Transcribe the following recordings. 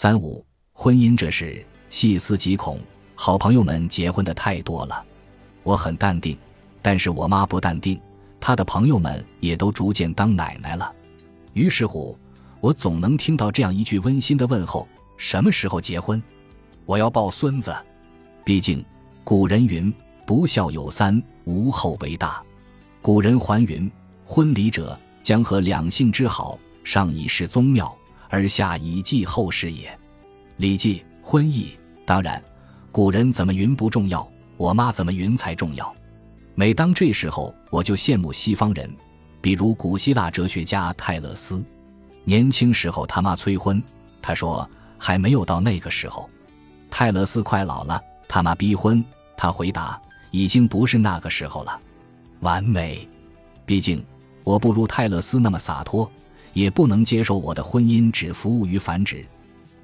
三五婚姻这事细思极恐，好朋友们结婚的太多了。我很淡定，但是我妈不淡定，她的朋友们也都逐渐当奶奶了。于是乎，我总能听到这样一句温馨的问候：什么时候结婚？我要抱孙子。毕竟，古人云：“不孝有三，无后为大。”古人还云：“婚礼者，将和两性之好，上以事宗庙，而下以继后世也。”《礼记·婚义》。当然，古人怎么云不重要，我妈怎么云才重要。每当这时候，我就羡慕西方人，比如古希腊哲学家泰勒斯。年轻时候他妈催婚，他说还没有到那个时候。泰勒斯快老了。他妈逼婚，他回答：“已经不是那个时候了。”完美。毕竟我不如泰勒斯那么洒脱，也不能接受我的婚姻只服务于繁殖。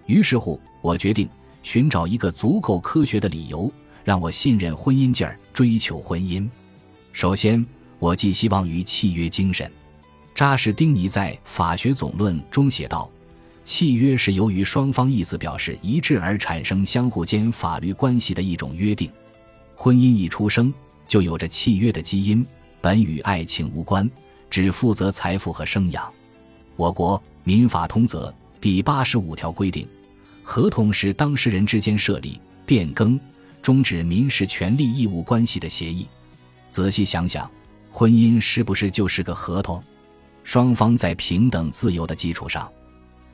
于是乎，我决定寻找一个足够科学的理由，让我信任婚姻劲儿，追求婚姻。首先，我寄希望于契约精神。扎什丁尼在《法学总论》中写道。契约是由于双方意思表示一致而产生相互间法律关系的一种约定。婚姻一出生就有着契约的基因，本与爱情无关，只负责财富和生养。我国《民法通则》第八十五条规定，合同是当事人之间设立、变更、终止民事权利义务关系的协议。仔细想想，婚姻是不是就是个合同？双方在平等自由的基础上。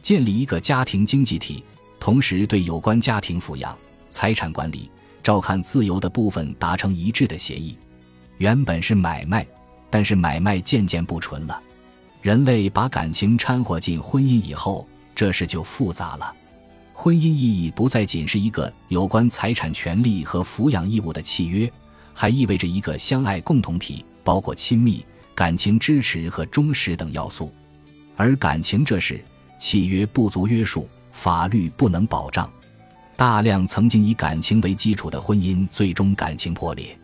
建立一个家庭经济体，同时对有关家庭抚养、财产管理、照看自由的部分达成一致的协议。原本是买卖，但是买卖渐渐不纯了。人类把感情掺和进婚姻以后，这事就复杂了。婚姻意义不再仅是一个有关财产权利和抚养义务的契约，还意味着一个相爱共同体，包括亲密、感情支持和忠实等要素。而感情这事。契约不足约束，法律不能保障，大量曾经以感情为基础的婚姻最终感情破裂。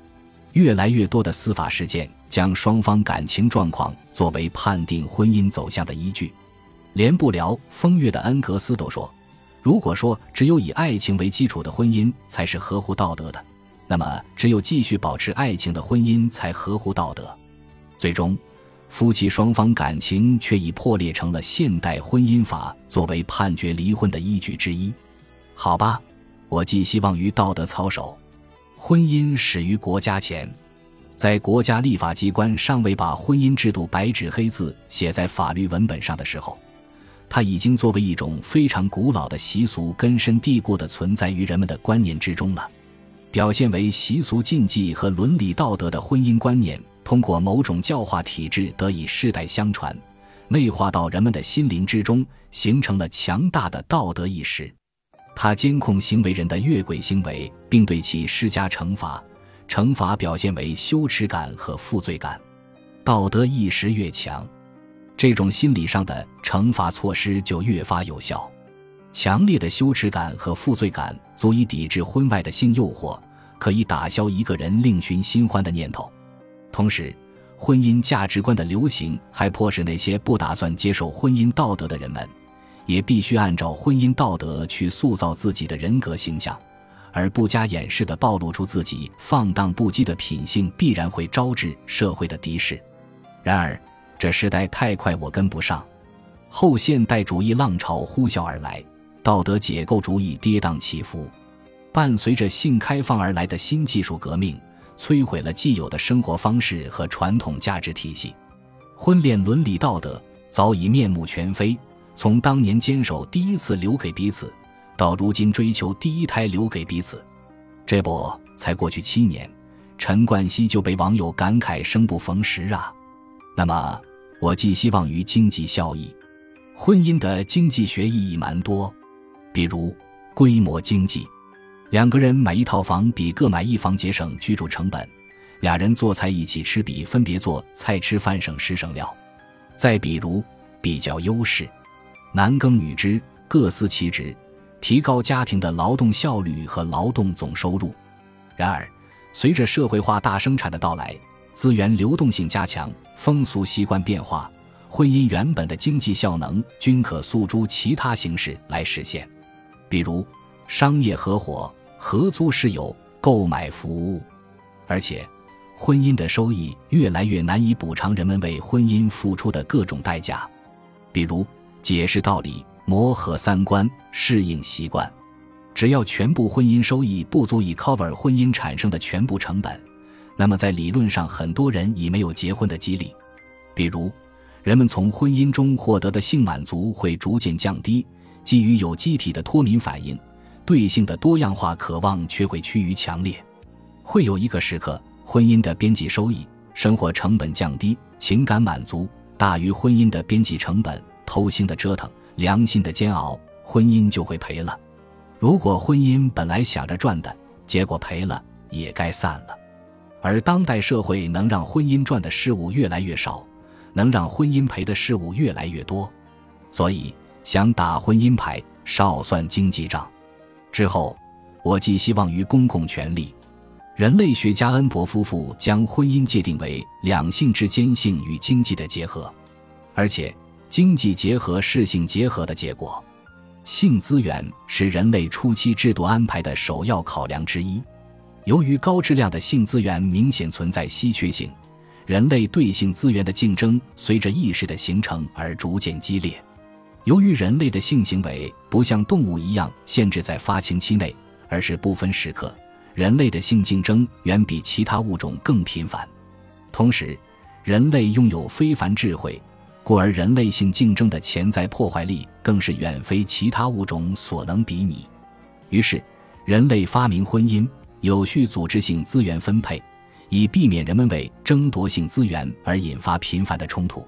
越来越多的司法事件将双方感情状况作为判定婚姻走向的依据。连不聊风月的恩格斯都说：“如果说只有以爱情为基础的婚姻才是合乎道德的，那么只有继续保持爱情的婚姻才合乎道德。”最终。夫妻双方感情却已破裂成了现代婚姻法作为判决离婚的依据之一。好吧，我寄希望于道德操守。婚姻始于国家前，在国家立法机关尚未把婚姻制度白纸黑字写在法律文本上的时候，它已经作为一种非常古老的习俗，根深蒂固地存在于人们的观念之中了。表现为习俗禁忌和伦理道德的婚姻观念。通过某种教化体制得以世代相传，内化到人们的心灵之中，形成了强大的道德意识。它监控行为人的越轨行为，并对其施加惩罚。惩罚表现为羞耻感和负罪感。道德意识越强，这种心理上的惩罚措施就越发有效。强烈的羞耻感和负罪感足以抵制婚外的性诱惑，可以打消一个人另寻新欢的念头。同时，婚姻价值观的流行还迫使那些不打算接受婚姻道德的人们，也必须按照婚姻道德去塑造自己的人格形象，而不加掩饰地暴露出自己放荡不羁的品性，必然会招致社会的敌视。然而，这时代太快，我跟不上。后现代主义浪潮呼啸而来，道德解构主义跌宕起伏，伴随着性开放而来的新技术革命。摧毁了既有的生活方式和传统价值体系，婚恋伦理道德早已面目全非。从当年坚守第一次留给彼此，到如今追求第一胎留给彼此，这不才过去七年，陈冠希就被网友感慨生不逢时啊。那么，我寄希望于经济效益。婚姻的经济学意义蛮多，比如规模经济。两个人买一套房比各买一房节省居住成本，俩人做菜一起吃比分别做菜吃饭省时省料。再比如比较优势，男耕女织各司其职，提高家庭的劳动效率和劳动总收入。然而，随着社会化大生产的到来，资源流动性加强，风俗习惯变化，婚姻原本的经济效能均可诉诸其他形式来实现。比如商业合伙、合租室友、购买服务。而且，婚姻的收益越来越难以补偿人们为婚姻付出的各种代价，比如解释道理、磨合三观、适应习惯。只要全部婚姻收益不足以 cover 婚姻产生的全部成本，那么在理论上，很多人已没有结婚的激励。比如，人们从婚姻中获得的性满足会逐渐降低，基于有机体的脱敏反应，对性的多样化渴望却会趋于强烈。会有一个时刻，婚姻的边际收益、生活成本降低，情感满足大于婚姻的边际成本，偷腥的折腾，良心的煎熬，婚姻就会赔了。如果婚姻本来想着赚的，结果赔了，也该散了。而当代社会能让婚姻赚的事物越来越少，能让婚姻赔的事物越来越多，所以想打婚姻牌，少算经济账。之后，我寄希望于公共权力。人类学家恩伯夫妇将婚姻界定为两性之间性与经济的结合，而且经济结合是性结合的结果。性资源是人类初期制度安排的首要考量之一。由于高质量的性资源明显存在稀缺性，人类对性资源的竞争随着意识的形成而逐渐激烈。由于人类的性行为不像动物一样限制在发情期内，而是不分时刻，人类的性竞争远比其他物种更频繁。同时，人类拥有非凡智慧。故而，人类性竞争的潜在破坏力更是远非其他物种所能比拟。于是，人类发明婚姻，有序组织性资源分配，以避免人们为争夺性资源而引发频繁的冲突。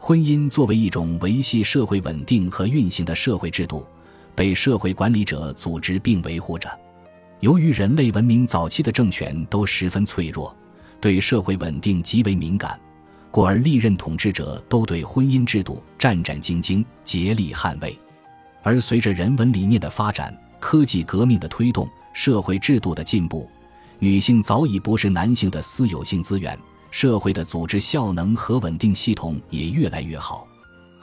婚姻作为一种维系社会稳定和运行的社会制度，被社会管理者组织并维护着。由于人类文明早期的政权都十分脆弱，对社会稳定极为敏感。故而，历任统治者都对婚姻制度战战兢兢，竭力捍卫。而随着人文理念的发展、科技革命的推动、社会制度的进步，女性早已不是男性的私有性资源，社会的组织效能和稳定系统也越来越好。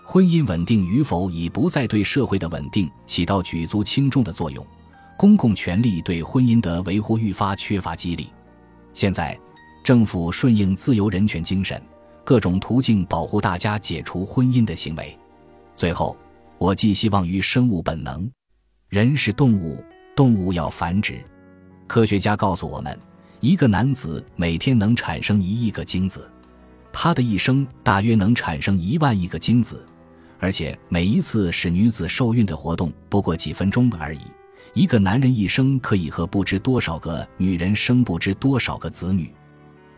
婚姻稳定与否已不再对社会的稳定起到举足轻重的作用，公共权力对婚姻的维护愈发缺乏激励。现在，政府顺应自由人权精神。各种途径保护大家解除婚姻的行为。最后，我寄希望于生物本能。人是动物，动物要繁殖。科学家告诉我们，一个男子每天能产生一亿个精子，他的一生大约能产生一万亿个精子，而且每一次使女子受孕的活动不过几分钟而已。一个男人一生可以和不知多少个女人生不知多少个子女。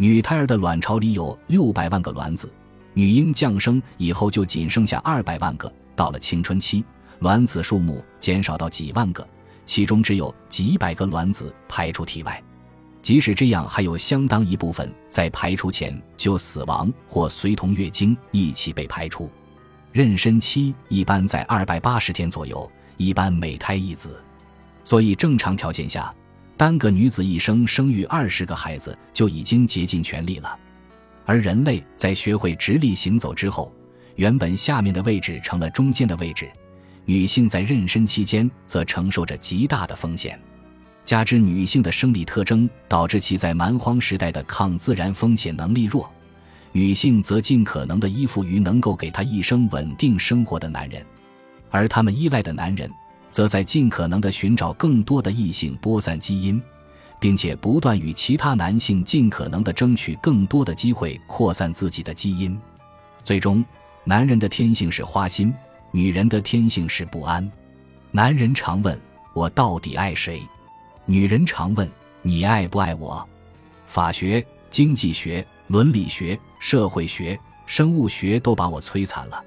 女胎儿的卵巢里有六百万个卵子，女婴降生以后就仅剩下二百万个。到了青春期，卵子数目减少到几万个，其中只有几百个卵子排出体外。即使这样，还有相当一部分在排出前就死亡或随同月经一起被排出。妊娠期一般在二百八十天左右，一般每胎一子，所以正常条件下。单个女子一生生育二十个孩子就已经竭尽全力了，而人类在学会直立行走之后，原本下面的位置成了中间的位置。女性在妊娠期间则承受着极大的风险，加之女性的生理特征导致其在蛮荒时代的抗自然风险能力弱，女性则尽可能的依附于能够给她一生稳定生活的男人，而他们依赖的男人。则在尽可能的寻找更多的异性播散基因，并且不断与其他男性尽可能的争取更多的机会扩散自己的基因。最终，男人的天性是花心，女人的天性是不安。男人常问我到底爱谁，女人常问你爱不爱我。法学、经济学、伦理学、社会学、生物学都把我摧残了。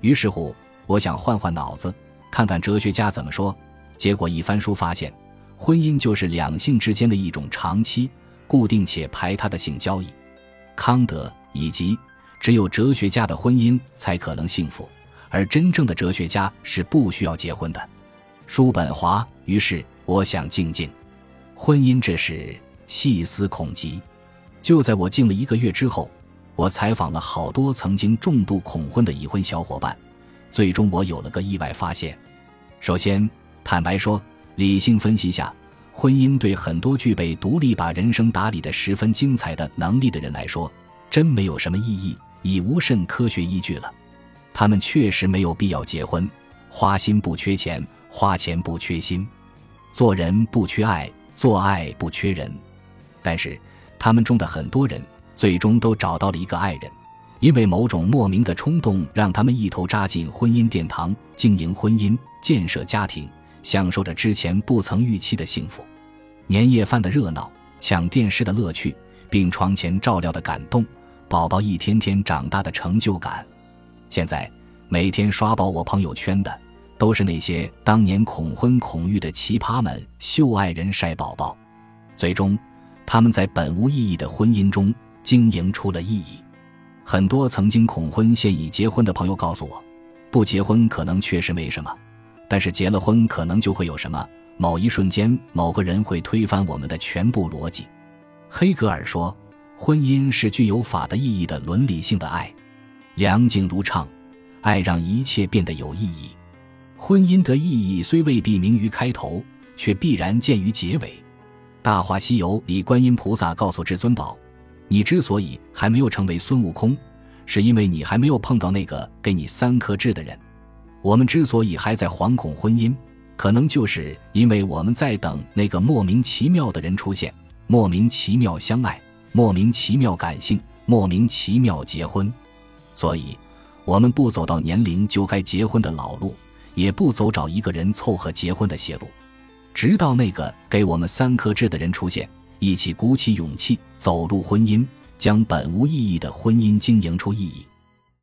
于是乎，我想换换脑子。看看哲学家怎么说，结果一翻书发现，婚姻就是两性之间的一种长期、固定且排他的性交易。康德以及只有哲学家的婚姻才可能幸福，而真正的哲学家是不需要结婚的。叔本华。于是我想静静，婚姻这事细思恐极。就在我静了一个月之后，我采访了好多曾经重度恐婚的已婚小伙伴。最终，我有了个意外发现。首先，坦白说，理性分析下，婚姻对很多具备独立把人生打理的十分精彩的能力的人来说，真没有什么意义，已无甚科学依据了。他们确实没有必要结婚，花心不缺钱，花钱不缺心，做人不缺爱，做爱不缺人。但是，他们中的很多人最终都找到了一个爱人，因为某种莫名的冲动，让他们一头扎进婚姻殿堂，经营婚姻，建设家庭，享受着之前不曾预期的幸福。年夜饭的热闹，抢电视的乐趣，病床前照料的感动，宝宝一天天长大的成就感。现在每天刷爆我朋友圈的，都是那些当年恐婚恐育的奇葩们秀爱人晒宝宝，最终他们在本无意义的婚姻中经营出了意义。很多曾经恐婚现已结婚的朋友告诉我，不结婚可能确实没什么，但是结了婚可能就会有什么。某一瞬间，某个人会推翻我们的全部逻辑。黑格尔说，婚姻是具有法的意义的伦理性的爱。梁静茹唱：“爱让一切变得有意义。”婚姻的意义虽未必明于开头，却必然见于结尾。《大话西游》里，观音菩萨告诉至尊宝：“你之所以还没有成为孙悟空，是因为你还没有碰到那个给你三颗痣的人。我们之所以还在惶恐婚姻，可能就是因为我们在等那个莫名其妙的人出现，莫名其妙相爱，莫名其妙感性，莫名其妙结婚。”所以，我们不走到年龄就该结婚的老路，也不走找一个人凑合结婚的邪路，直到那个给我们三颗痣的人出现，一起鼓起勇气走入婚姻，将本无意义的婚姻经营出意义。